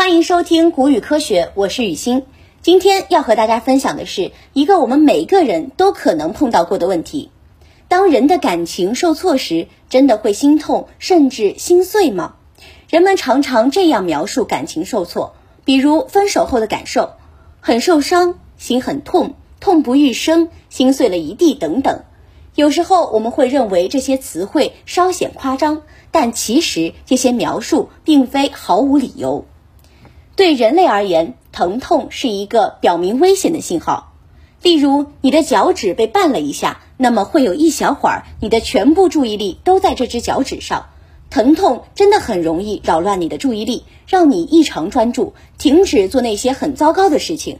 欢迎收听古语科学，我是雨欣。今天要和大家分享的是一个我们每个人都可能碰到过的问题：当人的感情受挫时，真的会心痛甚至心碎吗？人们常常这样描述感情受挫，比如分手后的感受，很受伤，心很痛，痛不欲生，心碎了一地等等。有时候我们会认为这些词汇稍显夸张，但其实这些描述并非毫无理由。对人类而言，疼痛是一个表明危险的信号。例如，你的脚趾被绊了一下，那么会有一小会儿，你的全部注意力都在这只脚趾上。疼痛真的很容易扰乱你的注意力，让你异常专注，停止做那些很糟糕的事情。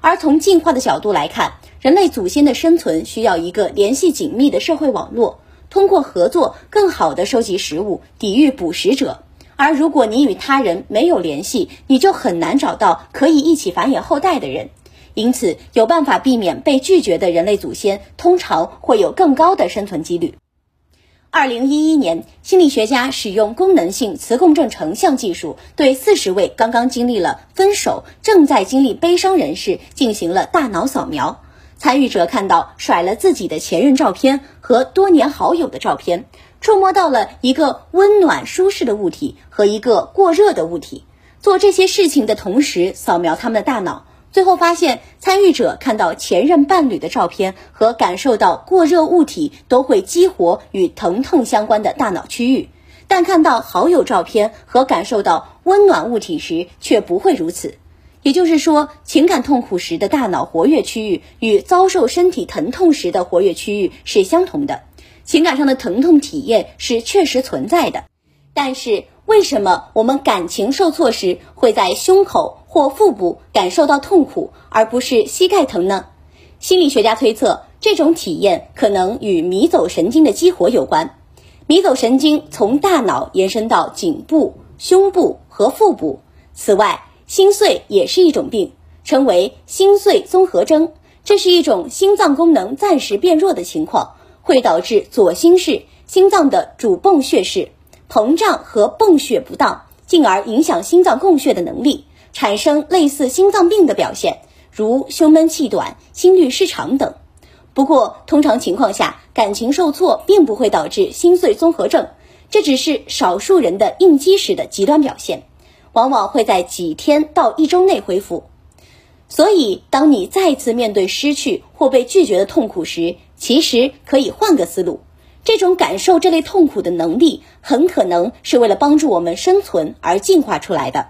而从进化的角度来看，人类祖先的生存需要一个联系紧密的社会网络，通过合作更好地收集食物，抵御捕食者。而如果你与他人没有联系，你就很难找到可以一起繁衍后代的人。因此，有办法避免被拒绝的人类祖先，通常会有更高的生存几率。二零一一年，心理学家使用功能性磁共振成像技术，对四十位刚刚经历了分手、正在经历悲伤人士进行了大脑扫描。参与者看到甩了自己的前任照片和多年好友的照片，触摸到了一个温暖舒适的物体和一个过热的物体。做这些事情的同时，扫描他们的大脑。最后发现，参与者看到前任伴侣的照片和感受到过热物体都会激活与疼痛相关的大脑区域，但看到好友照片和感受到温暖物体时却不会如此。也就是说，情感痛苦时的大脑活跃区域与遭受身体疼痛时的活跃区域是相同的，情感上的疼痛体验是确实存在的。但是，为什么我们感情受挫时会在胸口？或腹部感受到痛苦，而不是膝盖疼呢？心理学家推测，这种体验可能与迷走神经的激活有关。迷走神经从大脑延伸到颈部、胸部和腹部。此外，心碎也是一种病，称为心碎综合征。这是一种心脏功能暂时变弱的情况，会导致左心室心脏的主泵血室膨胀和泵血不当，进而影响心脏供血的能力。产生类似心脏病的表现，如胸闷气短、心律失常等。不过，通常情况下，感情受挫并不会导致心碎综合症，这只是少数人的应激时的极端表现，往往会在几天到一周内恢复。所以，当你再次面对失去或被拒绝的痛苦时，其实可以换个思路。这种感受这类痛苦的能力，很可能是为了帮助我们生存而进化出来的。